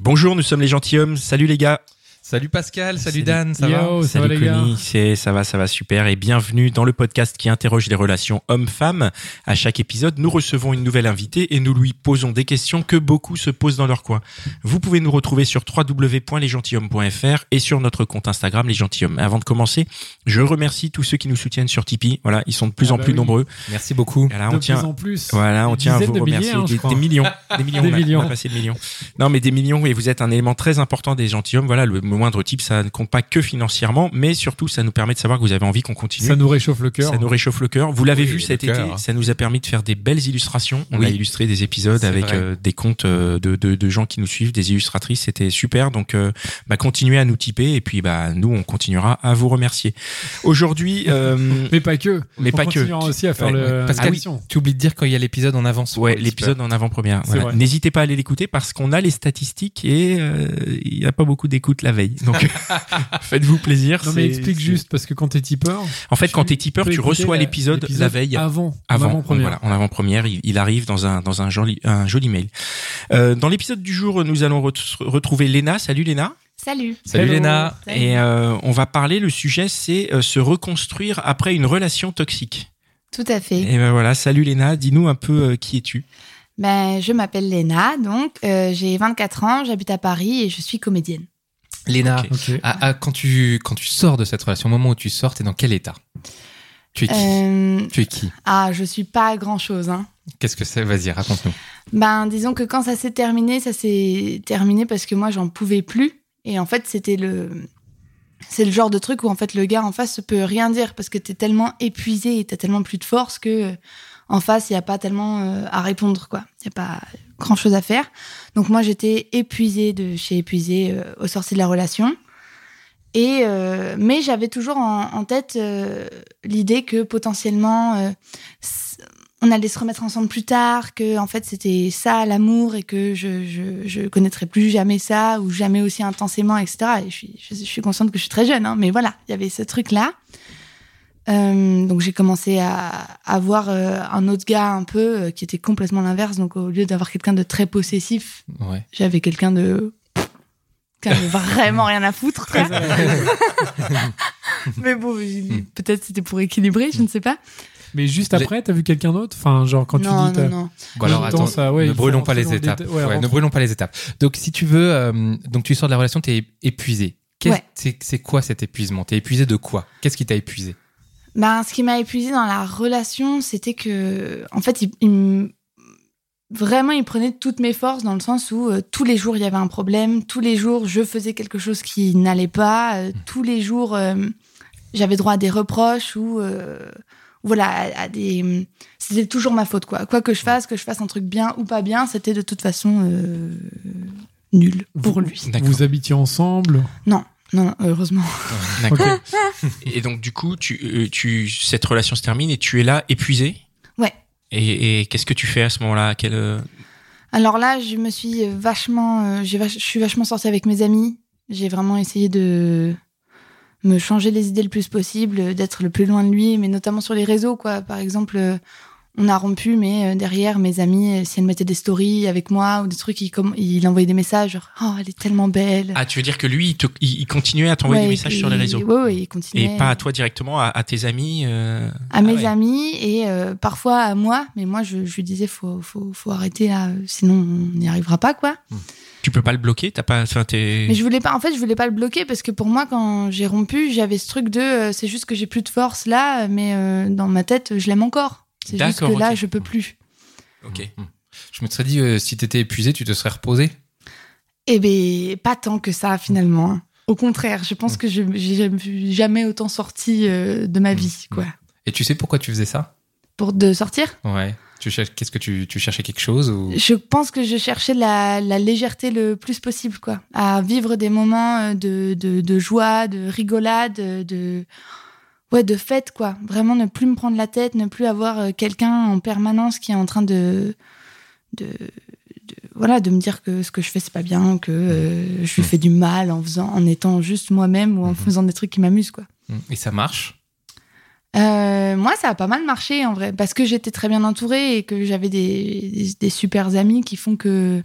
Bonjour, nous sommes les gentilshommes. Salut les gars. Salut Pascal, salut Salut. Dan, ça Yo, va ça va Salut gars Connie, c'est ça va, ça va super et bienvenue dans le podcast qui interroge les relations hommes-femmes. À chaque épisode, nous recevons une nouvelle invitée et nous lui posons des questions que beaucoup se posent dans leur coin. Vous pouvez nous retrouver sur www.lesgentilhommes.fr et sur notre compte Instagram Les Gentilhommes. Avant de commencer, je remercie tous ceux qui nous soutiennent sur Tipeee. Voilà, ils sont de plus Ah en bah plus oui. nombreux. Merci beaucoup. Voilà, de on tient plus en plus. Voilà, on Des tient à vous de milliers, remercier. hein, des, millions, des millions, Des on a- millions. on a passé le million. Non, mais des millions et vous êtes un élément très important des gentilshommes. Voilà, le moindre type, ça ne compte pas que financièrement, mais surtout, ça nous permet de savoir que vous avez envie qu'on continue. Ça nous réchauffe le cœur. Ça nous réchauffe le cœur. Vous l'avez Oui, vu cet été, ça nous a permis de faire des belles illustrations. On a Oui. illustré des épisodes avec euh, des comptes euh, de, de, de gens qui nous suivent, des illustratrices. C'était super. Donc, euh, bah, continuez à nous tiper et puis bah, nous, on continuera à vous remercier. Aujourd'hui, euh, Mais pas que. Mais On pas que. aussi à faire Ouais, le. ouais. Pascal, l'émission. tu oublies de dire quand il y a l'épisode en avance. Ouais, l'épisode en avant-première. Voilà. N'hésitez pas à aller l'écouter parce qu'on a les statistiques et euh, il n'y a pas beaucoup d'écoute la veille. Donc faites-vous plaisir. Non mais explique juste parce que quand t'es tipeur. En fait, quand tu t'es tipeur, tu reçois l'épisode la veille. Avant. Avant, Avant première. voilà, en avant-première, il, il arrive dans un dans un joli un joli mail. Euh, dans l'épisode du jour, nous allons ret- retrouver Léna. Salut Léna. Salut. Salut Hello. Léna. Salut. Et euh, on va parler. Le sujet, c'est euh, se reconstruire après une relation toxique. Tout à fait. Et ben voilà. Salut Léna. Dis-nous un peu euh, qui es-tu? Ben, je m'appelle Léna, donc euh, j'ai 24 ans, j'habite à Paris et je suis comédienne. Léna, quand, tu, quand tu sors de cette relation, au moment où tu sors, t'es dans quel état? Tu es qui? Euh, Tu es qui? Ah, je suis pas grand chose. Hein. Qu'est-ce que c'est? Vas-y, raconte-nous. Ben, disons que quand ça s'est terminé, ça s'est terminé parce que moi, j'en pouvais plus. Et en fait, c'était le. C'est le genre de truc où en fait le gars en face peut rien dire parce que t'es tellement épuisé et t'as tellement plus de force que en face il y a pas tellement euh, à répondre quoi. Il y a pas grand chose à faire. Donc moi j'étais épuisée de chez épuisée euh, au sorti de la relation. Et euh, mais j'avais toujours en, tête euh, l'idée que potentiellement on allait se remettre ensemble plus tard, que en fait c'était ça l'amour et que je, je je connaîtrais plus jamais ça ou jamais aussi intensément, etc. Et je suis je suis consciente que je suis très jeune, hein, mais voilà, il y avait ce truc là. Euh, donc j'ai commencé à avoir euh, un autre gars un peu euh, qui était complètement l'inverse. Donc au lieu d'avoir quelqu'un de très possessif, Ouais. j'avais quelqu'un de qui avait vraiment rien à foutre. mais bon, peut-être c'était pour équilibrer, je ne sais pas. Mais juste après, t'as vu quelqu'un d'autre? Enfin, genre quand non, tu dis. non, non. Bon, alors attends, ça, ouais, ne brûlons pas les étapes. Ouais, Ouais, ne brûlons pas les étapes. Donc, si tu veux, euh, donc tu sors de la relation, t'es épuisé. C'est c'est quoi cet épuisement? T'es épuisé de quoi? Qu'est-ce qui t'a épuisé? Ben, ce qui m'a épuisé dans la relation, c'était que, en fait, il, il me- vraiment, il prenait toutes mes forces dans le sens où euh, tous les jours il y avait un problème, tous les jours je faisais quelque chose qui n'allait pas, euh, tous les jours euh, j'avais droit à des reproches ou euh, voilà, à, à des, c'était toujours ma faute quoi. Quoi que je fasse, que je fasse un truc bien ou pas bien, c'était de toute façon euh, nul pour lui. Vous habitiez ensemble? Non, non, heureusement. D'accord. Et donc du coup, tu, euh, tu cette relation se termine et tu es là épuisé. Ouais. Et, et qu'est-ce que tu fais à ce moment-là? Quel, euh, Alors là, je me suis vachement, euh, j'ai vach- je suis vachement sortie avec mes amis. J'ai vraiment essayé de me changer les idées le plus possible, d'être le plus loin de lui, mais notamment sur les réseaux, quoi. Par exemple, euh, on a rompu, mais euh, derrière, mes amis, si elles mettaient des stories avec moi ou des trucs, il, com- il envoyait des messages, genre, oh, elle est tellement belle. Ah, tu veux dire que lui, il, te- il- il continuait à t'envoyer Ouais, des messages sur les réseaux Ouais, ouais, il continuait. et pas à toi directement, à, à tes amis. euh, à mes ouais. amis et euh, parfois à moi, mais moi, je, je lui disais, faut, faut, faut arrêter là, sinon on n'y arrivera pas, quoi. Tu peux pas le bloquer T'as pas, enfin, t'es. Mais je voulais pas, en fait, je voulais pas le bloquer parce que pour moi, quand j'ai rompu, j'avais ce truc de, euh, c'est juste que j'ai plus de force là, mais euh, dans ma tête, je l'aime encore. C'est juste que là, je peux plus. Ok. Je me serais dit, euh, si t'étais épuisé, tu te serais reposé. Eh ben, pas tant que ça finalement. hein. Au contraire, je pense que je j'ai jamais autant sorti euh, de ma vie, quoi. Et tu sais pourquoi tu faisais ça Pour de sortir? Ouais. Tu cherches, qu'est-ce que tu, tu cherchais quelque chose ou Je pense que je cherchais la, la légèreté le plus possible, quoi. À vivre des moments euh, de, de, de joie, de rigolade, de, ouais, de fête, quoi. Vraiment ne plus me prendre la tête, ne plus avoir euh, quelqu'un en permanence qui est en train de, de, de- voilà, de me dire que ce que je fais c'est pas bien, que euh, je lui fais du mal en faisant, en étant juste moi-même ou en Mhm. faisant des trucs qui m'amusent, quoi. Et ça marche? Euh, moi, ça a pas mal marché en vrai, parce que j'étais très bien entourée et que j'avais des, des, des super amis qui font que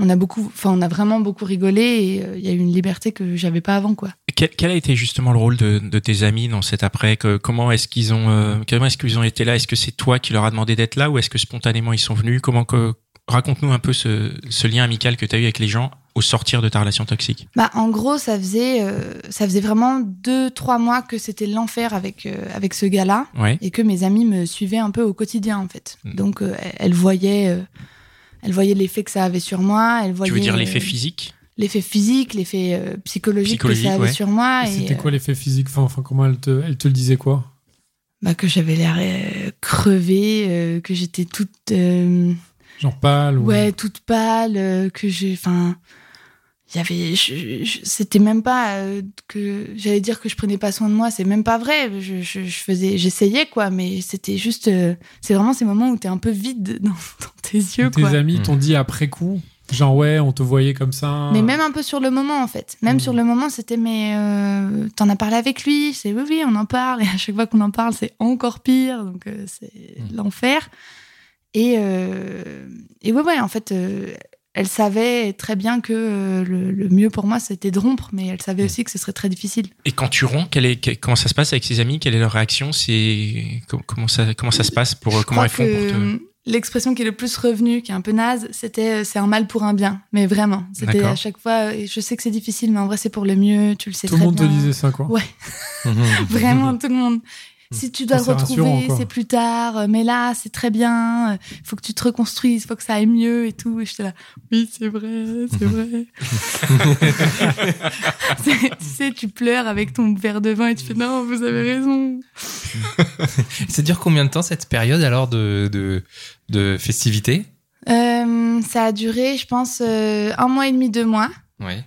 on a beaucoup, enfin, on a vraiment beaucoup rigolé et euh, il y a eu une liberté que j'avais pas avant, quoi. Quel, quel a été justement le rôle de, de tes amis dans cet après que, Comment est-ce qu'ils ont euh, comment est-ce qu'ils ont été là? Est-ce que c'est toi qui leur a demandé d'être là ou est-ce que spontanément ils sont venus? Comment que raconte-nous un peu ce, ce lien amical que tu as eu avec les gens au sortir de ta relation toxique. Bah, en gros, ça faisait, euh, ça faisait vraiment deux, trois mois que c'était l'enfer avec euh, avec ce gars-là Ouais. et que mes amis me suivaient un peu au quotidien en fait. Mm. Donc, euh, elles voyaient, euh, elles voyaient l'effet que ça avait sur moi. Elles voyaient Tu veux dire euh, l'effet physique l'effet physique, l'effet euh, psychologique, Psychologique, que ça avait ouais. sur moi. Et Et, C'était euh, quoi l'effet physique? Enfin, enfin, comment elle te, elle te le disait quoi? Bah, que j'avais l'air euh, crevée, euh, que j'étais toute, euh, Genre pâle ou... ouais, toute pâle, euh, que j'ai, enfin, il y avait, c'était même pas euh, que j'allais dire que je prenais pas soin de moi, c'est même pas vrai. Je, je, je faisais, j'essayais quoi, mais c'était juste, euh, c'est vraiment ces moments où t'es un peu vide dans, dans tes yeux Tes quoi. amis t'ont dit après coup Genre ouais, on te voyait comme ça. Mais même un peu sur le moment, en fait. Même Mm. sur le moment, c'était, mais euh, t'en as parlé avec lui C'est oui, oui, on en parle. Et à chaque fois qu'on en parle, c'est encore pire. Donc, euh, c'est Mm. l'enfer. Et, euh, et ouais, ouais, en fait, euh, elle savait très bien que euh, le, le mieux pour moi, c'était de rompre. Mais elle savait Mm. aussi que ce serait très difficile. Et quand tu romps, est, comment ça se passe avec ses amis? Quelle est leur réaction? C'est comment ça comment ça se passe pour Je comment crois elles font pour te euh, l'expression qui est le plus revenue, qui est un peu naze, c'était euh, c'est un mal pour un bien. Mais vraiment, c'était à chaque fois. euh, Je sais que c'est difficile, mais en vrai, c'est pour le mieux. Tu le sais Tout le très monde te bien. disait ça quoi. Ouais. Vraiment, tout le monde. Si tu dois le c'est retrouver, c'est plus tard. euh, Mais là, c'est très bien. Il faut que tu te reconstruises, il faut que ça aille mieux et tout. Et j'étais là, oui, c'est vrai, c'est vrai. C'est- tu sais, tu pleures avec ton verre de vin et tu fais, non, vous avez raison. Ça dure combien de temps cette période alors de, de, de festivité Euh, ça a duré, je pense, euh, un mois et demi, deux mois. Ouais.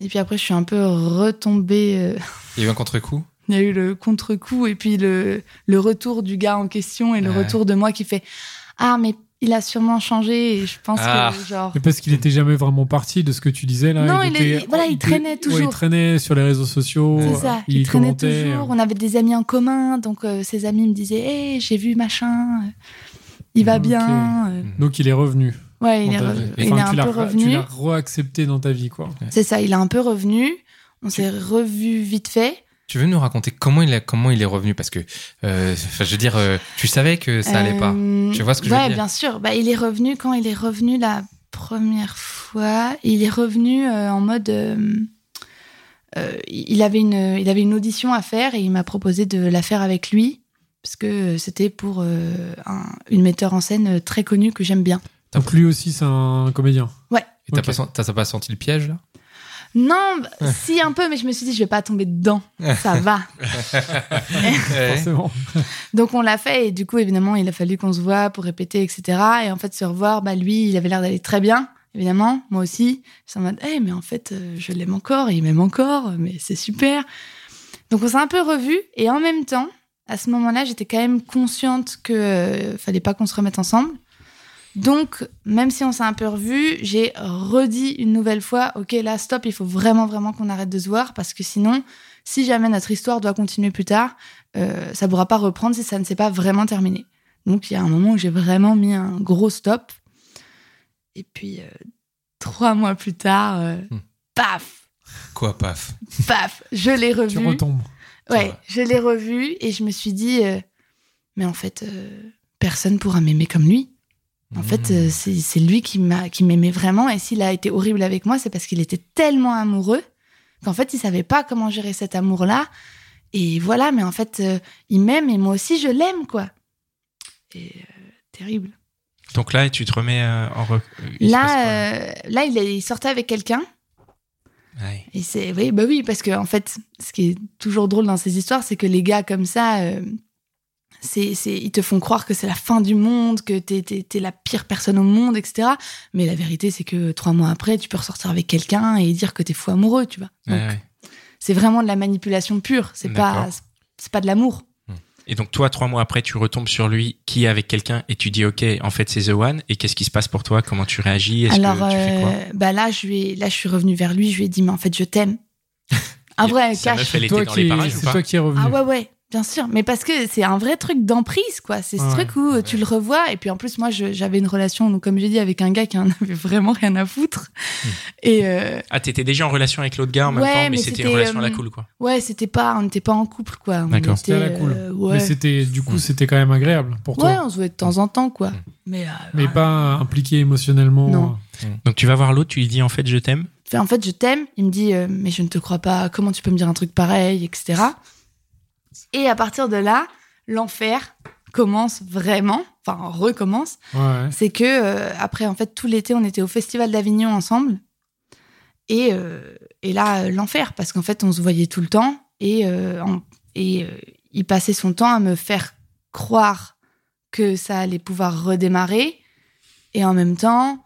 Et puis après, je suis un peu retombée. euh, Il y a eu un contre-coup? Il y a eu le contre-coup et puis le, le retour du gars en question et le Ouais. retour de moi qui fait Ah, mais il a sûrement changé. Et je pense Ah. que, genre. Mais parce qu'il était jamais vraiment parti de ce que tu disais là. Non, il était- est- voilà, il traînait ouais, toujours. il traînait sur les réseaux sociaux. C'est ça, il, Il, traînait commentait. toujours. On avait des amis en commun, donc euh, ses amis me disaient Hé, j'ai vu machin, il va bien. euh. Donc il est revenu. Ouais, il est, dans ta re- vie. il Enfin, est un tu l'as peu re- Tu revenu. l'as re-accepté dans ta vie quoi. C'est ça, il est un peu revenu. On s'est revu vite fait. Tu veux nous raconter comment il, a, comment il est revenu? Parce que, euh, je veux dire, euh, tu savais que ça allait pas. Euh, Tu vois ce que je veux ouais, dire? bien sûr. Bah, il est revenu quand il est revenu la première fois. Il est revenu euh, en mode. euh, euh, il, avait une, il avait une audition à faire et il m'a proposé de la faire avec lui. Parce que c'était pour euh, un- une metteur en scène très connue que j'aime bien. Donc lui aussi c'est un comédien. Et t'as Ok. pas, sen- t'as- t'as pas senti le piège là? Non, si un peu, mais je me suis dit, je vais pas tomber dedans. Ça va. Forcément. Donc on l'a fait et du coup évidemment il a fallu qu'on se voit pour répéter etc. Et en fait se revoir, bah lui il avait l'air d'aller très bien évidemment, moi aussi. C'est en mode, Eh, mais en fait euh, je l'aime encore, il m'aime encore, mais c'est super. Donc on s'est un peu revus et en même temps à ce moment-là j'étais quand même consciente que euh, fallait pas qu'on se remette ensemble. Donc même si on s'est un peu revus, j'ai redit une nouvelle fois, ok là stop, il faut vraiment vraiment qu'on arrête de se voir parce que sinon si jamais notre histoire doit continuer plus tard euh, ça pourra pas reprendre si ça ne s'est pas vraiment terminé. Donc il y a un moment où j'ai vraiment mis un gros stop. Et puis euh, trois mois plus tard, euh, Hmm. paf, Quoi, paf? Paf, je l'ai Tu revu. retombes. Ouais, je l'ai revu et je me suis dit, mais en fait, personne pourra m'aimer comme lui. En fait, Mmh. euh, c'est c'est lui qui m'a qui m'aimait vraiment. Et s'il a été horrible avec moi, c'est parce qu'il était tellement amoureux qu'en fait, il savait pas comment gérer cet amour-là. Et voilà, mais en fait, euh, il m'aime et moi aussi, je l'aime, quoi. Et euh, terrible. Donc là, tu te remets euh, en re- Là, là, il, est- il sortait avec quelqu'un. Ouais. Et c'est oui, bah oui, parce que en fait, ce qui est toujours drôle dans ces histoires, c'est que les gars comme ça, c'est, c'est, ils te font croire que c'est la fin du monde, que t'es, t'es, t'es la pire personne au monde, etc. Mais la vérité, c'est que trois mois après, tu peux ressortir avec quelqu'un et dire que t'es fou amoureux, tu vois. Donc, Ouais, ouais. c'est vraiment de la manipulation pure. C'est pas, c'est pas de l'amour. Et donc toi, trois mois après, tu retombes sur lui qui est avec quelqu'un et tu dis ok, en fait c'est The One. Et qu'est-ce qui se passe pour toi? Comment tu réagis? Est-ce Alors, que tu fais quoi? euh, bah là, je lui ai- là, je suis revenue vers lui. Je lui ai dit, mais en fait, je t'aime. Un vrai elle C'est toi, qui, les parages ou c'est pas? toi qui es revenu. Ah ouais, ouais, bien sûr. Mais parce que c'est un vrai truc d'emprise, quoi. C'est ce Ouais. truc où tu le revois. Et puis en plus, moi, j'avais une relation, donc, comme j'ai dit, avec un gars qui en avait vraiment rien à foutre. Et euh, Ah, t'étais déjà en relation avec l'autre gars en même Ouais, temps, mais, mais c'était une relation à la euh, cool quoi. ouais, c'était pas, on n'était pas en couple, quoi. On D'accord. était, C'était à la cool. euh, ouais. Mais c'était, du coup, Mm. c'était quand même agréable pour toi. ouais, on se voyait de temps en temps, quoi. Mm. Mais, euh, Mais voilà. pas impliqué émotionnellement. Non. Donc tu vas voir l'autre, tu lui dis en fait je t'aime. En fait, je t'aime. Il me dit, euh, mais je ne te crois pas. Comment tu peux me dire un truc pareil, etc. Et à partir de là, l'enfer commence vraiment. Enfin, recommence. Ouais. C'est que euh, après, en fait, tout l'été, on était au Festival d'Avignon ensemble. Et, euh, et là, l'enfer, parce qu'en fait, on se voyait tout le temps. Et, euh, en- et il passait son temps à me faire croire que ça allait pouvoir redémarrer. Et en même temps,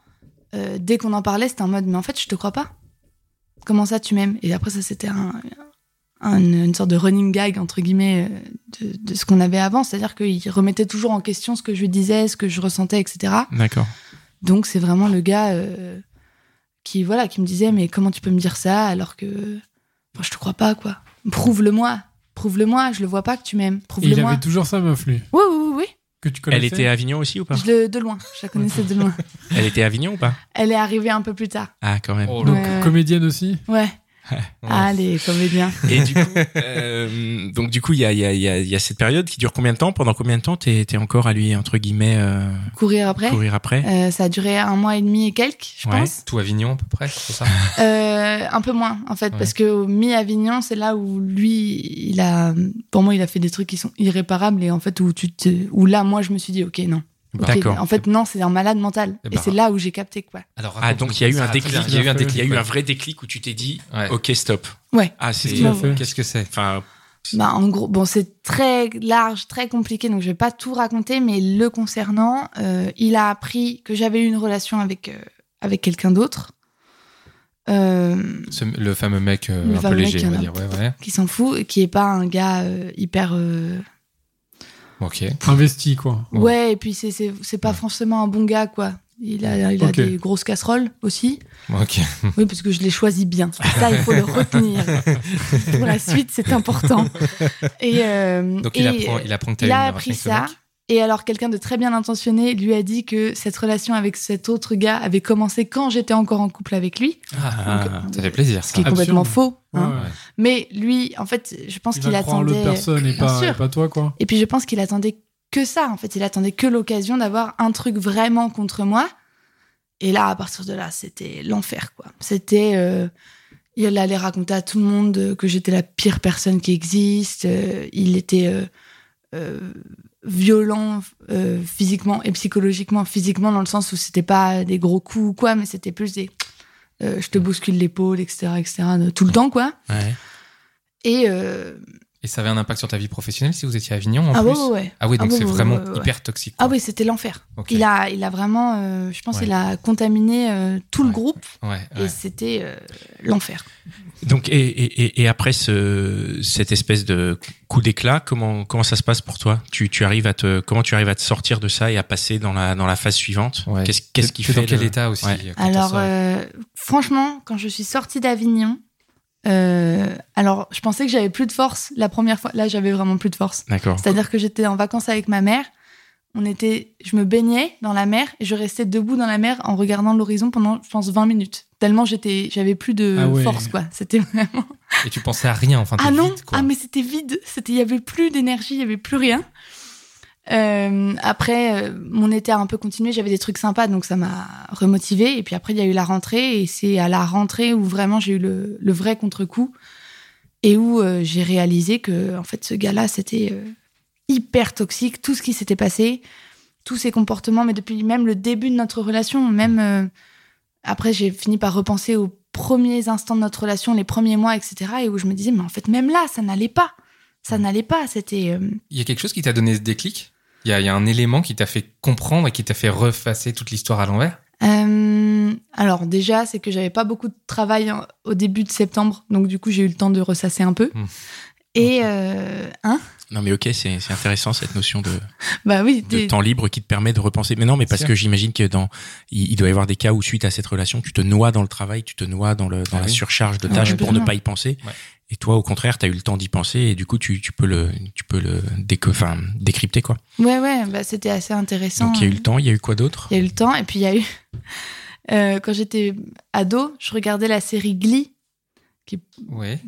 dès qu'on en parlait, c'était en mode, mais en fait, je te crois pas. Comment ça, tu m'aimes? Et après, ça, c'était un, un- une sorte de running gag, entre guillemets, euh, de, de ce qu'on avait avant. C'est-à-dire qu'il remettait toujours en question ce que je disais, ce que je ressentais, etc. D'accord. Donc, c'est vraiment le gars euh, qui, voilà, qui me disait, mais comment tu peux me dire ça alors que enfin, je te crois pas, quoi. Prouve-le-moi. Prouve-le-moi. Je le vois pas que tu m'aimes. Et il Prouve-le-moi. avait toujours sa meuf, lui, Oui, oui, oui, oui. que tu connaissais. Elle était à Avignon aussi ou pas? Je le, de loin. Je la connaissais de loin. Elle était à Avignon ou pas? Elle est arrivée un peu plus tard. Ah quand même. Oh, Donc, Ouais. comédienne aussi? Ouais. Ah, les comédiens. Et du coup, euh, donc du coup, il y a, y, a, y, a, y a cette période qui dure combien de temps? Pendant combien de temps t'es t'es encore à lui entre guillemets euh, Courir après? courir après? Euh, ça a duré un mois et demi et quelques, je Ouais. pense. Tout Avignon à peu près, c'est ça? Euh, un peu moins, en fait, Ouais. parce que au mi-Avignon, c'est là où lui, il a, pour moi, il a fait des trucs qui sont irréparables et en fait où tu te, où là, moi, je me suis dit, ok, non. D'accord. En fait, non, c'est un malade mental. Eh Et ben, c'est là où j'ai capté, quoi. Alors, Ah donc il y a eu un déclic. Il y a eu un Il déclic. Il y a eu ouais. un vrai déclic où tu t'es dit Ouais. ok stop. Ouais. Ah c'est Qu'est-ce qu'il a fait Qu'est-ce que c'est enfin Bah, en gros, bon, c'est très large, très compliqué, donc je vais pas tout raconter, mais le concernant, euh, il a appris que j'avais eu une relation avec, euh, avec quelqu'un d'autre. Euh, Ce- Le fameux mec euh, Le un peu fameux mec léger, on va dire. Ouais, ouais. qui s'en fout, et qui est pas un gars euh, hyper. Euh, Ok. Investi, quoi. Ouais. Ouais, et puis c'est- c'est c'est pas forcément un bon gars, quoi. Il a, il a des grosses casseroles aussi. Ok. Oui, parce que je l'ai choisi bien. Ça, il faut le retenir. Pour la suite, c'est important. Et, euh, Donc il et, apprend, il apprend que il eu a une appris ça. Et alors, quelqu'un de très bien intentionné lui a dit que cette relation avec cet autre gars avait commencé quand j'étais encore en couple avec lui. Ah, Donc, ça fait plaisir. Ce qui est Ça. complètement faux. hein. Ouais, ouais. Mais lui, en fait, je pense Il qu'il croire attendait. l'autre personne et pas, et pas toi, quoi. Et puis je pense qu'il attendait que ça, en fait. Il attendait que l'occasion d'avoir un truc vraiment contre moi. Et là, à partir de là, c'était l'enfer, quoi. C'était. euh, il allait raconter à tout le monde euh, que j'étais la pire personne qui existe. euh, il était euh, euh, violent euh, physiquement et psychologiquement. Physiquement, dans le sens où c'était pas des gros coups ou quoi, mais c'était plus des. euh, je te bouscule l'épaule, etc., etc., tout le temps, quoi. ouais. Et. Et ça avait un impact sur ta vie professionnelle si vous étiez à Avignon en ah plus ouais, ouais, ouais. Ah oui, donc Ah ouais, c'est ouais, vraiment ouais, ouais. hyper toxique. Ah oui, c'était l'enfer. Il a, il a vraiment, euh, je pense, Ouais. il a contaminé euh, tout le groupe Ouais, et c'était euh, l'enfer. Donc et, et, et- et après ce cette espèce de coup d'éclat, comment comment ça se passe pour toi? Tu tu arrives à te comment tu arrives à te sortir de ça et à passer dans la dans la phase suivante? Ouais. Qu'est-ce qu'est-ce qui fait dans quel le- état aussi quand Alors, euh, franchement, quand je suis sortie d'Avignon, euh, alors je pensais que j'avais plus de force la première fois. Là, j'avais vraiment plus de force. D'accord. C'est-à-dire que j'étais en vacances avec ma mère. On était, je me baignais dans la mer et je restais debout dans la mer en regardant l'horizon pendant, je pense, 20 minutes. Tellement j'étais, j'avais plus de Ah ouais. force, quoi. C'était vraiment. Et tu pensais à rien, enfin, Ah non, vide, quoi. ah mais c'était vide, c'était il y avait plus d'énergie, il y avait plus rien. Euh, après, euh, mon été a un peu continué, j'avais des trucs sympas, donc ça m'a remotivé. Et puis après, il y a eu la rentrée, et c'est à la rentrée où vraiment j'ai eu le, vrai contre-coup et où euh, j'ai réalisé que en fait, ce gars-là, c'était hyper toxique, tout ce qui s'était passé, tous ses comportements, mais depuis même le début de notre relation, même après, j'ai fini par repenser aux premiers instants de notre relation, les premiers mois, etc. Et où je me disais, mais en fait, même là, ça n'allait pas. Ça n'allait pas. C'était. euh, Il y a quelque chose qui t'a donné ce déclic? Il y, a, il y a un élément qui t'a fait comprendre et qui t'a fait refacer toute l'histoire à l'envers? Euh, alors déjà, c'est que j'avais pas beaucoup de travail au début de septembre, donc du coup j'ai eu le temps de ressasser un peu. Hmm. Et euh, hein? Non mais ok, c'est c'est intéressant cette notion de, Bah oui, de temps libre qui te permet de repenser. Mais non, mais parce Sûr. que j'imagine que dans il, il doit y avoir des cas où suite à cette relation, tu te noies dans le travail, tu te noies dans le dans Ah la oui. surcharge de Ah, tâches pour ne pas y penser. Ouais. Et toi, au contraire, tu as eu le temps d'y penser et du coup, tu, tu peux le tu peux le enfin, décrypter quoi. ouais ouais, bah c'était assez intéressant. Donc il y a eu le temps, il y a eu quoi d'autre? Il y a eu le temps, et puis il y a eu euh, quand j'étais ado, je regardais la série Glee. Ouais.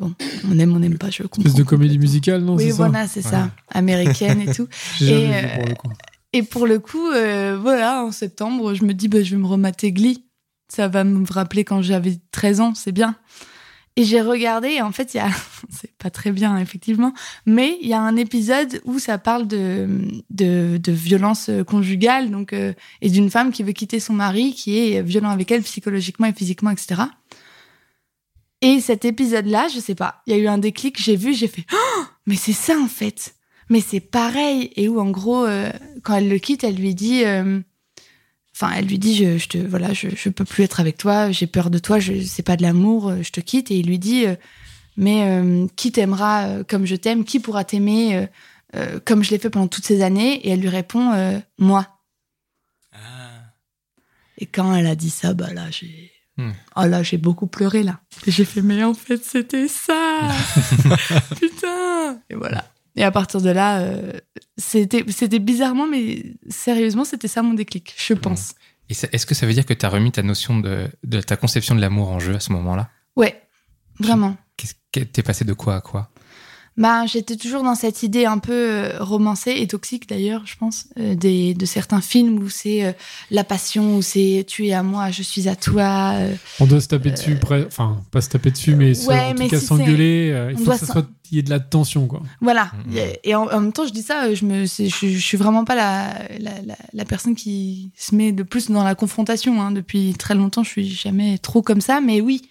On aime, on n'aime pas, je comprends. Espèce de comédie musicale, non Oui, c'est voilà, c'est ça, américaine et tout. Et, vu pour le coup. Et pour le coup, euh, voilà, en septembre, je me dis, bah, je vais me remater Glee. Ça va me rappeler quand j'avais 13 ans, c'est bien. Et j'ai regardé, en fait, il y a, c'est pas très bien, effectivement, mais il y a un épisode où ça parle de, de, de violence conjugale, donc, euh, et d'une femme qui veut quitter son mari, qui est violent avec elle psychologiquement et physiquement, etc. Et cet épisode-là, je sais pas, il y a eu un déclic, j'ai vu, j'ai fait, oh, mais c'est ça, en fait mais c'est pareil et où en gros euh, quand elle le quitte elle lui dit euh, enfin elle lui dit je, je te voilà je, je peux plus être avec toi j'ai peur de toi je c'est pas de l'amour euh, je te quitte. Et il lui dit euh, mais euh, qui t'aimera comme je t'aime qui pourra t'aimer euh, euh, comme je l'ai fait pendant toutes ces années? Et elle lui répond euh, moi. Et quand elle a dit ça bah là j'ai Hmm. oh là j'ai beaucoup pleuré là. Et j'ai fait mais en fait c'était ça. Putain. Et voilà et à partir de là, euh, c'était c'était bizarrement, mais sérieusement, c'était ça mon déclic, je pense. Et ça- est-ce que ça veut dire que tu as remis ta notion de, de ta conception de l'amour en jeu à ce moment-là? Ouais, vraiment. Qu'est-ce que t'es passé de quoi à quoi? Bah, j'étais toujours dans cette idée un peu euh, romancée et toxique d'ailleurs, je pense, euh, des, de certains films où c'est euh, la passion, où c'est tu es à moi, je suis à toi. euh, On doit se taper dessus, enfin, pas se taper dessus, mais se- ouais, en mais tout cas si s'engueuler. euh, il faut que ça soit, il y ait de la tension, quoi. Voilà. Mhm. Et en, en même temps, je dis ça, je me, je, je suis vraiment pas la, la, la, la personne qui se met le plus dans la confrontation. Hein. Depuis très longtemps, je suis jamais trop comme ça, mais oui.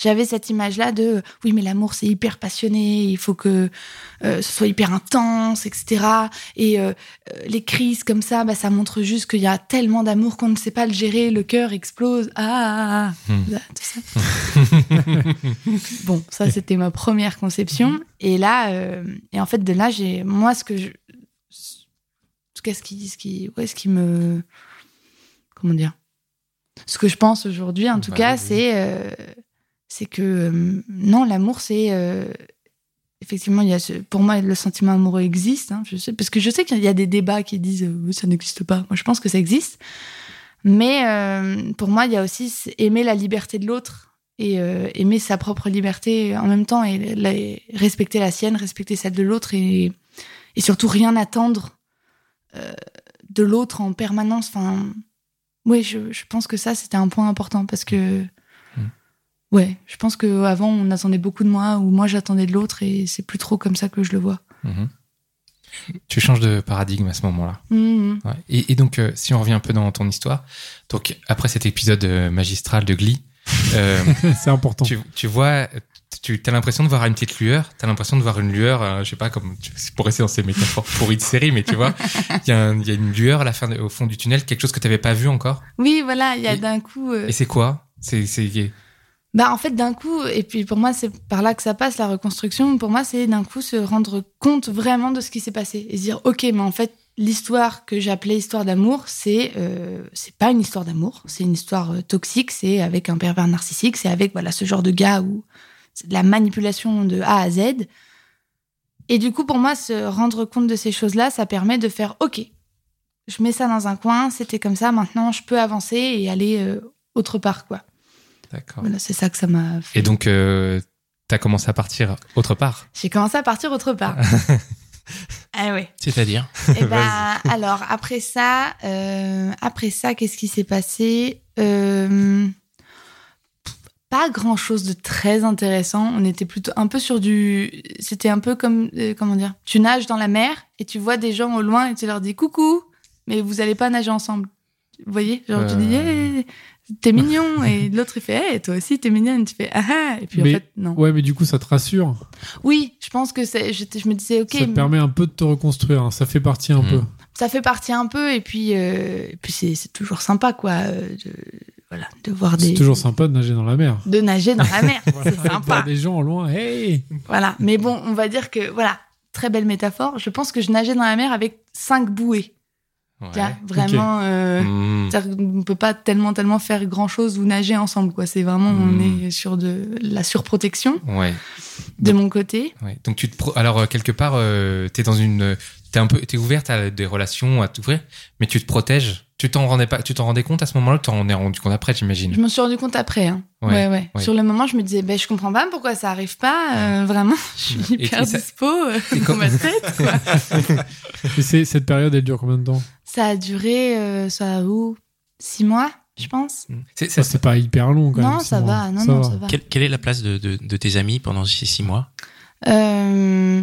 J'avais cette image-là de oui, mais l'amour c'est hyper passionné, il faut que euh, ce soit hyper intense, etc. Et euh, euh, les crises comme ça, bah, ça montre juste qu'il y a tellement d'amour qu'on ne sait pas le gérer, le cœur explose, ah, ah, ah, Hmm. Là, tout ça. Bon, ça c'était ma première conception. Et là, euh, et en fait de là, j'ai moi ce que je, ce qu'est-ce qui, ce qui, ouais, ce qui me, comment dire, ce que je pense aujourd'hui, en tout Bah, cas, oui. c'est, euh, c'est que euh, non, l'amour, c'est euh, effectivement, il y a ce, pour moi, le sentiment amoureux existe. hein, je sais, parce que je sais qu'il y a des débats qui disent euh, ça n'existe pas. Moi, je pense que ça existe. Mais euh, pour moi, il y a aussi aimer la liberté de l'autre et euh, aimer sa propre liberté en même temps et respecter la sienne, respecter celle de l'autre et, et surtout rien attendre de l'autre en permanence. Enfin, oui, je, je pense que ça, c'était un point important parce que. Ouais, je pense qu'avant, on attendait beaucoup de moi ou moi, j'attendais de l'autre et c'est plus trop comme ça que je le vois. Mhm. Tu changes de paradigme à ce moment-là. Mhm. Ouais. Et, et donc, euh, si on revient un peu dans ton histoire, donc après cet épisode euh, magistral de Glee, euh, C'est important. tu, tu vois, tu as l'impression de voir une petite lueur, tu as l'impression de voir une lueur, euh, je sais pas, comme pour rester dans ces métaphores pourries de série, mais tu vois, il y, a y une lueur à la fin, de- au fond du tunnel, quelque chose que tu n'avais pas vu encore. Oui, voilà, il y a d'un coup. euh, Et c'est quoi? C'est c'est- Bah en fait d'un coup et puis pour moi c'est par là que ça passe la reconstruction. Pour moi c'est d'un coup se rendre compte vraiment de ce qui s'est passé et se dire ok mais en fait l'histoire que j'appelais histoire d'amour c'est euh, c'est pas une histoire d'amour. C'est une histoire euh, toxique. C'est avec un pervers narcissique. C'est avec voilà ce genre de gars où c'est de la manipulation de A à Z. Et du coup pour moi se rendre compte de ces choses là ça permet de faire ok je mets ça dans un coin. C'était comme ça. Maintenant je peux avancer et aller euh, autre part quoi D'accord. voilà, c'est ça que ça m'a fait. Et donc, euh, tu as commencé à partir autre part. J'ai commencé à partir autre part. ah ouais. C'est-à-dire? Et ben, alors après ça, euh, après ça, qu'est-ce qui s'est passé? Euh, Pas grand chose de très intéressant. On était plutôt un peu sur du. C'était un peu comme euh, comment dire Tu nages dans la mer et tu vois des gens au loin et tu leur dis coucou, mais vous allez pas nager ensemble. Vous voyez? Genre tu dis. T'es mignon. Et l'autre, il fait, hey, toi aussi, t'es mignonne. Tu fais, ah ah. Et puis Mais- en fait, non. Ouais, mais du coup, ça te rassure. Oui, je pense que c'est, je, je me disais, ok, ça te permet un peu de te reconstruire. hein. Ça fait partie un Mhm. peu. ça fait partie un peu. Et puis, euh, et puis c'est, c'est toujours sympa, quoi, euh, de, voilà, de voir des. C'est toujours sympa de nager dans la mer. De nager dans la mer. Voilà, c'est de voir sympa. des gens au loin. Hey Voilà. Mais bon, on va dire que, voilà, très belle métaphore. Je pense que je nageais dans la mer avec cinq bouées. Ouais. Tu vois, vraiment. euh, Mmh. qu'on peut pas tellement tellement faire grand chose ou nager ensemble quoi c'est vraiment Hmm. on est sur de la surprotection Ouais. de mon côté Ouais. Donc tu te pro- alors euh, quelque part euh, t'es dans une t'es un peu t'es ouverte à des relations à t'ouvrir mais tu te protèges. Tu t'en rendais pas tu t'en rendais compte à ce moment-là ou t'en es rendu compte après je j'imagine. me suis rendu compte après hein. Ouais, ouais, ouais. ouais. sur le moment je me disais ben je comprends pas pourquoi ça arrive pas euh, vraiment je suis Et- hyper et ça- dispo euh, et dans comme- ma tête quoi. Et cette période, elle dure combien de temps? Ça a duré euh, ça a où six mois je pense. C'est Ça, c'est pas hyper long quand non ça va non non ça va. Quelle, quelle est la place de, de, de tes amis pendant ces six mois? Euh,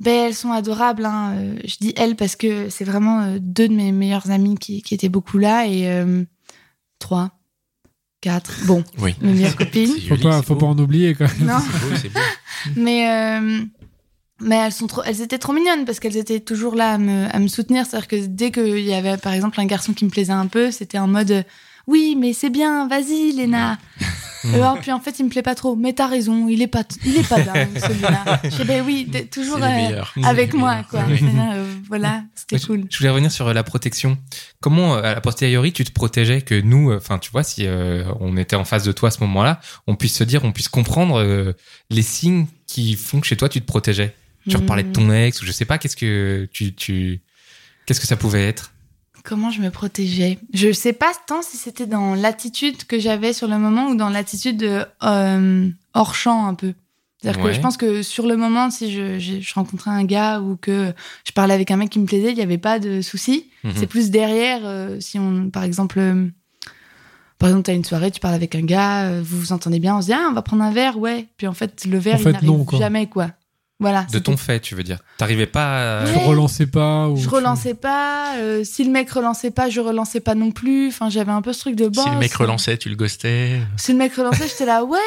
ben elles sont adorables. Hein. Euh, Je dis elles parce que c'est vraiment euh, deux de mes meilleures amies qui, qui étaient beaucoup là et euh, trois, quatre. Bon, Oui. mes meilleures copines. Faut pas, faut beau. pas en oublier quand même. Non, beau, beau. mais euh, mais elles sont trop, elles étaient trop mignonnes parce qu'elles étaient toujours là à me, à me soutenir. C'est-à-dire que dès qu'il y avait par exemple un garçon qui me plaisait un peu, c'était en mode oui mais c'est bien, vas-y Léna. Mm. Et alors, puis en fait il me plaît pas trop. Mais t'as raison, il est pas, il est pas dingue celui-là. Je dis ben oui, toujours euh, avec moi, quoi. Oui. Euh, voilà, c'était Ouais, cool. Je voulais revenir sur euh, la protection. Comment, à la posteriori, tu te protégeais que nous, enfin, tu vois, si euh, on était en face de toi à ce moment-là, on puisse se dire, on puisse comprendre les signes qui font que chez toi tu te protégeais. Tu reparlais de ton ex ou je sais pas, qu'est-ce que tu, tu, qu'est-ce que ça pouvait être? Comment je me protégeais Je sais pas tant si c'était dans l'attitude que j'avais sur le moment ou dans l'attitude de, euh, hors champ un peu. C'est-à-dire Ouais. que je pense que sur le moment, si je, je, je rencontrais un gars ou que je parlais avec un mec qui me plaisait, il n'y avait pas de souci. Mhm. C'est plus derrière, euh, si on, par exemple, euh, par exemple, t'as une soirée, tu parles avec un gars, euh, vous vous entendez bien, on se dit, ah, on va prendre un verre, ouais. Puis en fait, le verre, En fait, il n'arrive jamais, quoi. Voilà. De ton fait, tu veux dire T'arrivais pas à... Tu relançais pas ou Je tu- relançais pas. euh, si le mec relançait pas, je relançais pas non plus. Enfin, j'avais un peu ce truc de boss. Si le mec relançait, tu le ghostais. Si le mec relançait, j'étais là, ouais,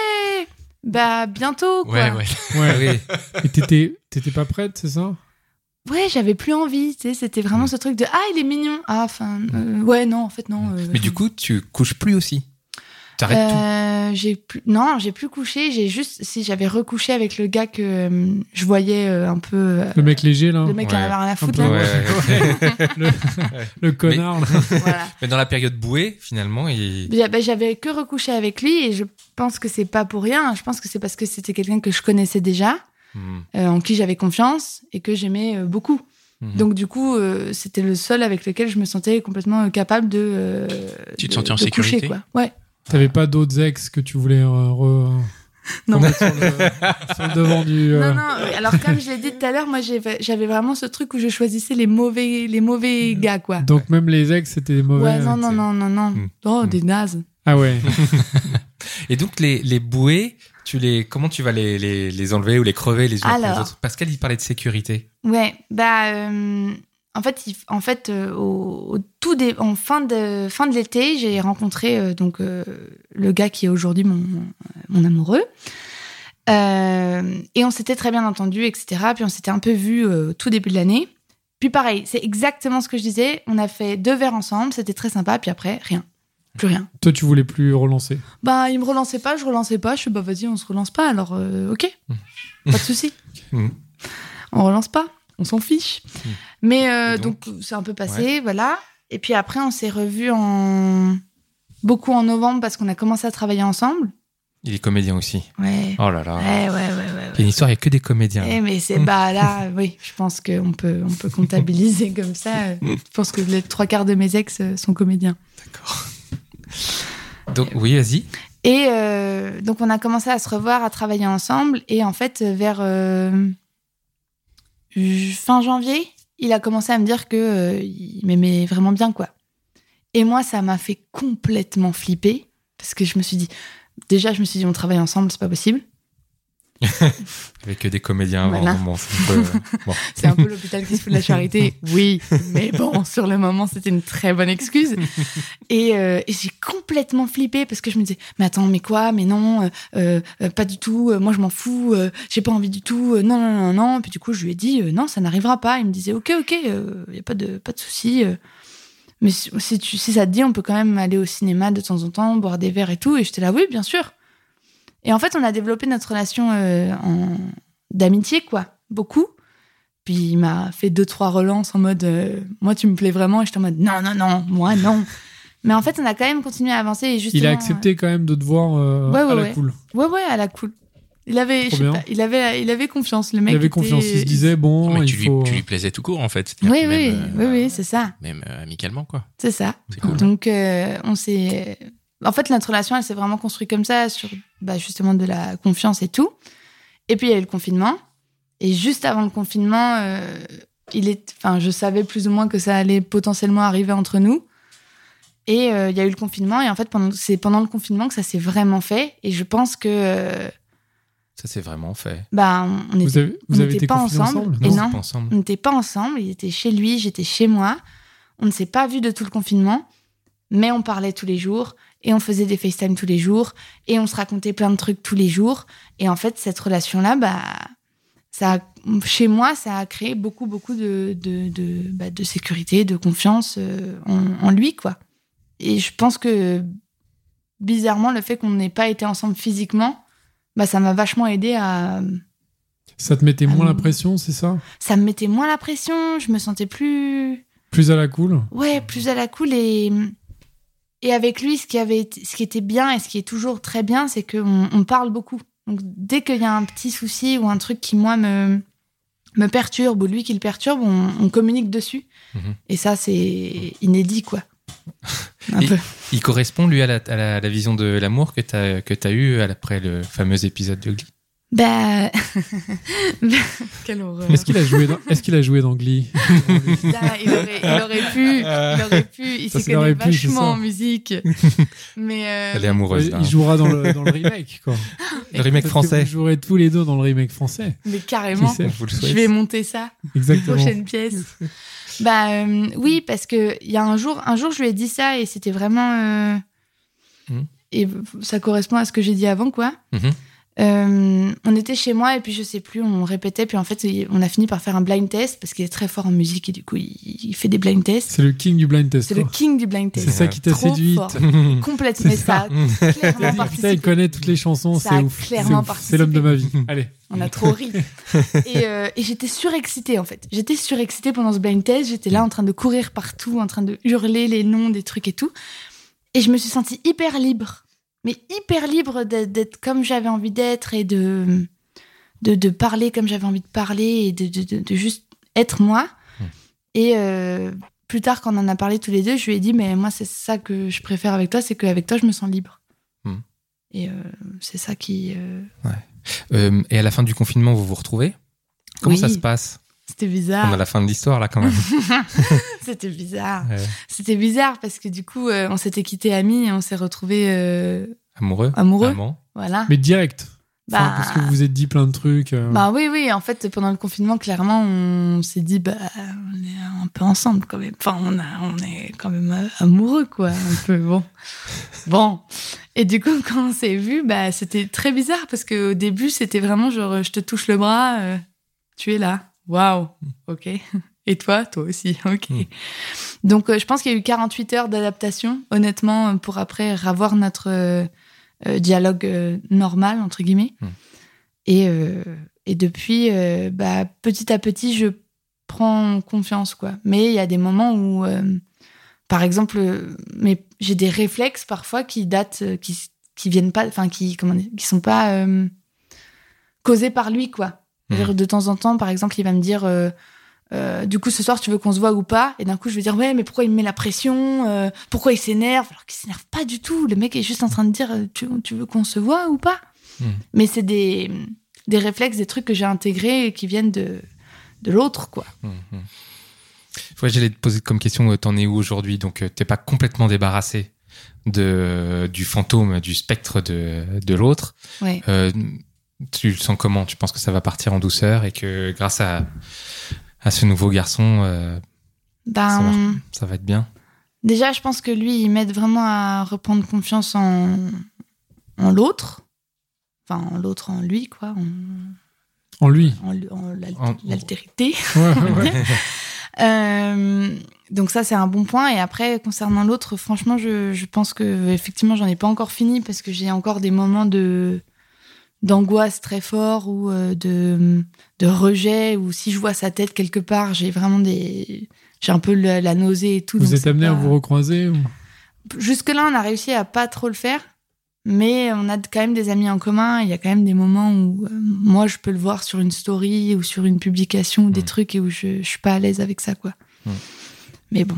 bah bientôt, quoi. Ouais, ouais. Ouais. Oui. Et t'étais, t'étais pas prête, c'est ça? Ouais, j'avais plus envie. Tu sais, c'était vraiment ce truc de ah, il est mignon. Ah, enfin, euh, ouais, non, en fait, non. euh, Mais du coup, tu couches plus aussi. T'arrêtes tout. euh, j'ai plus, non, j'ai plus couché. J'ai juste, si j'avais recouché avec le gars que euh, je voyais euh, un peu, euh, Le mec léger là le mec qui en Ouais. avait rien à foutre peu, là. Ouais. le, le connard. là. Voilà. Mais dans la période bouée, finalement, il... Bah, J'avais que recouché avec lui et je pense que c'est pas pour rien. Je pense que c'est parce que c'était quelqu'un que je connaissais déjà. Hmm. euh, en qui j'avais confiance et que j'aimais euh, beaucoup. Mhm. Donc du coup, euh, c'était le seul avec lequel je me sentais complètement capable de. euh, Tu te de- sentais en de coucher, sécurité quoi. Ouais. T'avais pas d'autres ex que tu voulais euh, re- Non. sur le, sur le devant du. euh, Non, non. Alors comme je l'ai dit tout à l'heure, moi j'avais vraiment ce truc où je choisissais les mauvais, les mauvais gars, quoi. Donc même les ex c'était mauvais. Ouais, non, non, c'est- non, non, non. Mm. Oh, Mm. des nazes. Ah ouais. Et donc, les, les bouées, tu les, comment tu vas les, les, les enlever ou les crever les unes après les Alors. autres? Pascal, il parlait de sécurité. Ouais, bah euh, en fait, il- en fait, euh, au, au tout dé- en fin de fin de l'été, j'ai rencontré euh, donc euh, le gars qui est aujourd'hui mon, mon amoureux. Et on s'était très bien entendu, etc. Puis on s'était un peu vu tout début de l'année. Puis pareil, c'est exactement ce que je disais. On a fait deux verres ensemble, c'était très sympa. Puis après, rien, plus rien. Toi tu voulais plus relancer? Bah, il me relançait pas, je relançais pas. Je suis bah vas-y, on se relance pas. Alors, ok, pas de souci. Mm. On relance pas, on s'en fiche. Mm. Mais euh, donc c'est un peu passé, voilà. Et puis après, on s'est revus en beaucoup en novembre parce qu'on a commencé à travailler ensemble. Il est comédien aussi. Ouais. Oh là là. Ouais, ouais, ouais, ouais. Il y a une histoire, il n'y a que des comédiens. Eh, mais c'est bah là, oui, je pense qu'on peut, on peut comptabiliser comme ça. Je pense que les trois quarts de mes ex euh, sont comédiens. D'accord. Donc, oui, vas-y. Et euh, donc, on a commencé à se revoir, à travailler ensemble. Et en fait, vers euh, fin janvier, il a commencé à me dire que euh, il m'aimait vraiment bien, quoi. Et moi, ça m'a fait complètement flipper parce que je me suis dit, déjà, je me suis dit, on travaille ensemble, c'est pas possible. Avec des comédiens avant. Voilà. Bon, c'est un peu, bon. C'est un peu l'hôpital qui se fout de la charité. Oui, mais bon, sur le moment, c'était une très bonne excuse. Et, euh, et j'ai complètement flippé parce que je me disais, mais attends, mais quoi Mais non, euh, euh, pas du tout. moi, je m'en fous. j'ai pas envie du tout. non, non, non, non. Puis du coup, je lui ai dit, non, ça n'arrivera pas. Il me disait, ok, ok, il y a pas de pas de souci. mais si, si tu, si ça te dit, on peut quand même aller au cinéma de temps en temps, boire des verres et tout. Et j'étais là, oui, bien sûr. Et en fait, on a développé notre relation euh, en d'amitié, quoi, beaucoup. Puis il m'a fait deux, trois relances en mode euh, Moi, tu me plais vraiment. Et j'étais en mode Non, non, non, moi, non. Mais en fait, on a quand même continué à avancer. Et justement, Il a accepté quand même de te voir euh, Ouais, ouais, à la ouais. cool. euh, ouais, ouais, à la cool. Il avait, Trop je sais bien. pas, il avait, il avait confiance. Le mec Il avait était- confiance. Il se disait bon, Mais il tu, lui, faut. tu lui plaisais tout court en fait. Oui, oui, même, oui, euh, oui, c'est ça. Même euh, amicalement quoi. C'est ça. Cool. Donc, euh, on s'est. En fait, notre relation, elle s'est vraiment construite comme ça, sur bah, justement de la confiance et tout. Et puis, il y a eu le confinement. Et juste avant le confinement, euh, il est... enfin, je savais plus ou moins que ça allait potentiellement arriver entre nous. Et euh, il y a eu le confinement. Et en fait, pendant... c'est pendant le confinement que ça s'est vraiment fait. Et je pense que. euh, Ça c'est vraiment fait. bah, on n'était été pas confinés ensemble. Et Non, pas. On n'était pas ensemble, il était chez lui, j'étais chez moi. On ne s'est pas vu de tout le confinement, mais on parlait tous les jours et on faisait des FaceTime tous les jours et on se racontait plein de trucs tous les jours. Et en fait, cette relation-là, bah, ça, a- chez moi, ça a créé beaucoup, beaucoup de, de, de, bah, de sécurité, de confiance euh, en, en lui, quoi. Et je pense que bizarrement, le fait qu'on n'ait pas été ensemble physiquement, bah, ça m'a vachement aidé à, Ça te mettait moins la pression, c'est ça? Ça me mettait moins la pression, je me sentais plus Plus à la cool? Ouais, plus à la cool et et avec lui ce qui avait ce qui était bien et ce qui est toujours très bien, c'est qu'on on parle beaucoup. Donc dès qu'il y a un petit souci ou un truc qui moi me me perturbe ou lui qui le perturbe, on, on communique dessus. Mhm. Et ça c'est inédit quoi. Un peu. Il correspond lui à la, à la, à la vision de l'amour que tu as que as eu après le fameux épisode de Glee? Bah quelle horreur. Est-ce qu'il a joué dans, est-ce qu'il a joué dans Glee? Il, aurait, il aurait pu, il aurait pu, il Ça, s'y connaît vachement en musique. Mais euh, Elle est amoureuse. là, Il jouera dans le, dans le remake, quoi. Le remake français. Vous jouerez tous les deux dans le remake français. mais carrément. Le Je vais monter ça. Exactement. Prochaine pièce. bah euh, oui, parce que il y a un jour, un jour, je lui ai dit ça et c'était vraiment. euh, Mhm. Et ça correspond à ce que j'ai dit avant, quoi. Mhm. Euh, on était chez moi et puis je sais plus, on répétait, puis en fait, on a fini par faire un blind test parce qu'il est très fort en musique et du coup, il, il fait des blind tests. C'est le king du blind test. C'est le king du blind C'est test. ça qui t'a séduite. Complètement. Mais C'est ça ça. clairement il connaît toutes les chansons, c'est ouf. clairement C'est ouf. C'est l'homme de ma vie. Allez. On a trop ri. et euh, et j'étais surexcitée en fait. J'étais surexcitée pendant ce blind test. J'étais là en train de courir partout, en train de hurler les noms des trucs et tout. Et je me suis sentie hyper libre. Mais hyper libre d'être comme j'avais envie d'être et de, de, de parler comme j'avais envie de parler et de, de, juste être moi. Mm. Et euh, plus tard, quand on en a parlé tous les deux, je lui ai dit, mais moi, c'est ça que je préfère avec toi, c'est qu'avec toi, je me sens libre. Mm. Et euh, c'est ça qui... euh, et à la fin du confinement, vous vous retrouvez? Comment Oui. ça se passe? C'était bizarre. On a la fin de l'histoire là quand même. C'était bizarre. Ouais. C'était bizarre parce que du coup, euh, on s'était quittés amis et on s'est retrouvés euh, Amoureux amoureux. Amant Voilà. Mais direct. Enfin, Bah, Parce que vous vous êtes dit plein de trucs. euh, bah oui, oui. En fait, pendant le confinement, clairement, on s'est dit, bah, on est un peu ensemble quand même. Enfin, on, a, on est quand même amoureux, quoi. Un peu, bon. Bon. Et du coup, quand on s'est vu, bah, c'était très bizarre parce qu'au début, c'était vraiment genre, je te touche le bras, euh, tu es là. Waouh. Ok. Et toi, toi aussi. Ok. Mm. Donc, euh, je pense qu'il y a eu 48 heures d'adaptation, honnêtement, euh, pour après revoir notre euh, dialogue euh, normal, entre guillemets. Mm. Et, et depuis, bah, petit à petit, je prends confiance, quoi. Mais il y a des moments où, par exemple, mais j'ai des réflexes parfois qui datent, qui, qui viennent pas, enfin, qui, comment qui sont pas causés par lui, quoi. C'est-à-dire, De temps en temps, par exemple, il va me dire, euh, euh, du coup, ce soir, tu veux qu'on se voit ou pas? Et d'un coup, je vais dire, ouais, mais pourquoi il me met la pression? Euh, Pourquoi il s'énerve? Alors qu'il s'énerve pas du tout. Le mec est juste en train de dire, tu, tu veux qu'on se voit ou pas? Hmm. Mais c'est des, des réflexes, des trucs que j'ai intégrés et qui viennent de, de l'autre, quoi. Hum. Ouais, j'allais te poser comme question, t'en es où aujourd'hui? Donc, t'es pas complètement débarrassé de, du fantôme, du spectre de, de l'autre. Ouais. Euh, Tu le sens comment? Tu penses que ça va partir en douceur et que grâce à, à ce nouveau garçon, euh, Ben, ça, va, ça va être bien? déjà, je pense que lui, il m'aide vraiment à reprendre confiance en, en l'autre. Enfin, en l'autre, en lui, quoi. En, En lui? en, en l'al- En- l'altérité. Ouais, ouais, ouais. Euh, donc ça c'est un bon point et après concernant l'autre franchement je, je pense que effectivement j'en ai pas encore fini parce que j'ai encore des moments de d'angoisse très forts ou euh, de de rejet ou si je vois sa tête quelque part j'ai vraiment des j'ai un peu la, la nausée et tout Vous êtes amené à vous recroiser ou... jusque là on a réussi à pas trop le faire mais on a quand même des amis en commun il y a quand même des moments où euh, moi je peux le voir sur une story ou sur une publication ou des Mm. trucs et où je, je suis pas à l'aise avec ça quoi Mm. mais bon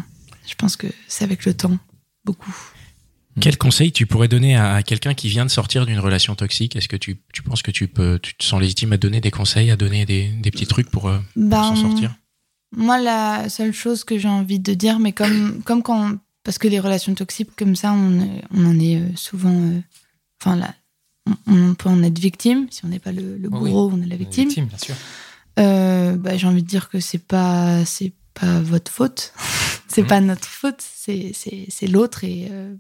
je pense que c'est avec le temps beaucoup Quel conseil tu pourrais donner à, à quelqu'un qui vient de sortir d'une relation toxique? Est-ce que tu, tu penses que tu peux, tu te sens légitime à donner des conseils, à donner des, des petits trucs pour, euh, pour Ben, s'en sortir? moi la seule chose que j'ai envie de dire mais comme comme quand parce que les relations toxiques comme ça on, est- on en est euh, souvent euh, enfin là on, on peut en être victime si on n'est pas le, le Oh oui. bourreau on est la victime Victime, bien sûr. Euh, bah, j'ai envie de dire que c'est pas c'est pas votre faute c'est Mhm. pas notre faute c'est c'est c'est l'autre et euh,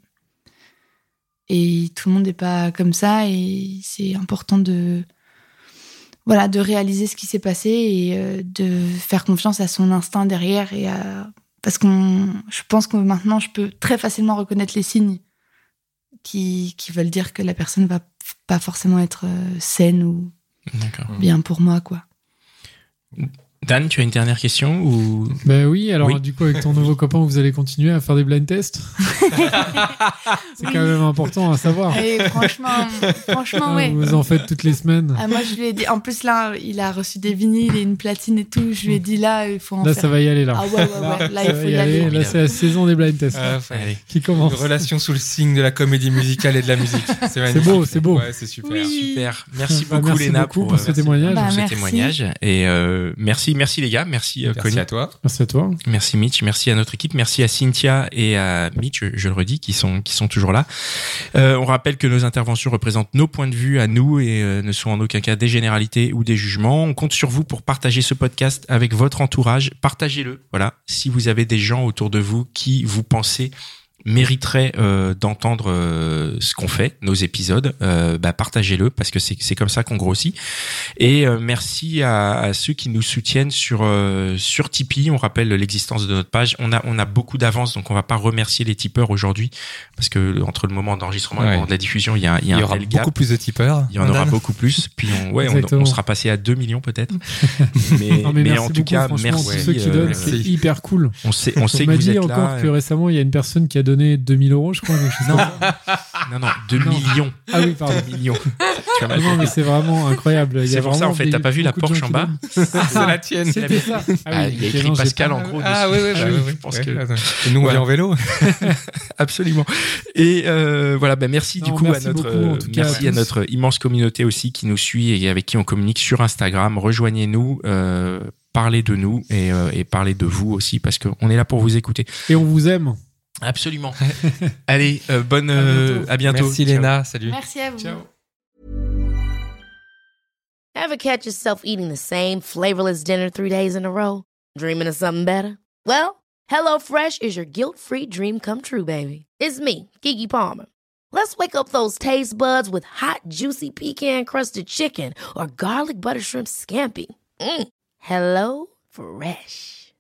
et tout le monde n'est pas comme ça et c'est important de voilà de réaliser ce qui s'est passé et euh, de faire confiance à son instinct derrière et à parce qu'on je pense que maintenant je peux très facilement reconnaître les signes qui qui veulent dire que la personne va pas forcément être euh, saine ou bien pour moi quoi Dan, tu as une dernière question ou? Ben oui, alors Oui. du coup, avec ton nouveau copain, vous allez continuer à faire des blind tests? C'est Oui. quand même important à savoir. Et franchement, franchement, Ah, ouais. Vous en faites toutes les semaines. Ah, moi, je lui ai dit. En plus, là, il a reçu des vinyles et une platine et tout. Je lui ai dit, là, il faut en Là, faire. ça va y aller, là. Ah, ouais, ouais, ouais. Là, ça il va faut y aller. Là, c'est la saison des blind tests Ah, Allez. qui Une commence. relation sous le signe de la comédie musicale et de la musique. C'est magnifique. beau, c'est beau. Ouais, c'est super. Oui. Super. Merci Bah, beaucoup merci Léna beaucoup pour, pour euh, ce témoignage. Bah, pour ce merci. témoignage et euh, merci merci les gars, merci, euh, Merci Connie. à toi. Merci à toi. Merci Mitch, merci à notre équipe, merci à Cynthia et à Mitch, je, je le redis, qui sont qui sont toujours là. Euh, on rappelle que nos interventions représentent nos points de vue à nous et euh, ne sont en aucun cas des généralités ou des jugements. On compte sur vous pour partager ce podcast avec votre entourage. Partagez-le. Voilà, si vous avez des gens autour de vous qui vous pensez mériteraient euh, d'entendre euh, ce qu'on fait, nos épisodes, euh, bah, partagez-le parce que c'est c'est comme ça qu'on grossit. Et euh, merci à, à ceux qui nous soutiennent sur euh, sur Tipeee. On rappelle l'existence de notre page. On a on a beaucoup d'avance, donc on va pas remercier les tipeurs aujourd'hui parce que entre le moment d'enregistrement et le Ouais. moment de la diffusion, il y a, il y a Il y un aura gap. beaucoup plus de tipeurs. Il y en aura beaucoup plus. Puis on, ouais, on, sera passé à 2 millions peut-être. mais, Non, mais, mais merci en tout beaucoup, cas, merci. tous ceux qui euh, donnent, c'est hyper cool. on sait on sait On que m'a vous dit êtes encore là. que récemment, il y a une personne qui a donné 2000 euros, je crois. Non. Non non, 2 Non. millions. Ah oui, pardon. 2 millions. Tu as mal Non, mais c'est vraiment incroyable. C'est pour ça, vraiment en fait, t'as pas vu la Porsche en bas. C'est la tienne. C'était ça. Ah, il y a écrit Pascal pas- en gros. Ah dessus. oui, oui, oui, oui, oui, je pense ouais, que nous, on vient en vélo. Absolument. Et euh, voilà, bah merci du coup merci à notre merci à notre immense communauté aussi qui nous suit et avec qui on communique sur Instagram. Rejoignez-nous, euh, parlez de nous et, euh, et parlez de vous aussi parce qu'on est là pour vous écouter. Et on vous aime. Absolument. Allez, euh, bonne euh, bientôt. à bientôt. Merci Ciao. Léna. Salut. Merci à vous. Ciao. Ever catch yourself eating the same flavorless dinner three days in a row? Dreaming of something better? Well, HelloFresh is your guilt free dream come true, baby. It's me, Kiki Palmer. Let's wake up those taste buds with hot, juicy pecan crusted chicken or garlic butter shrimp scampi. Mm. Hello Fresh.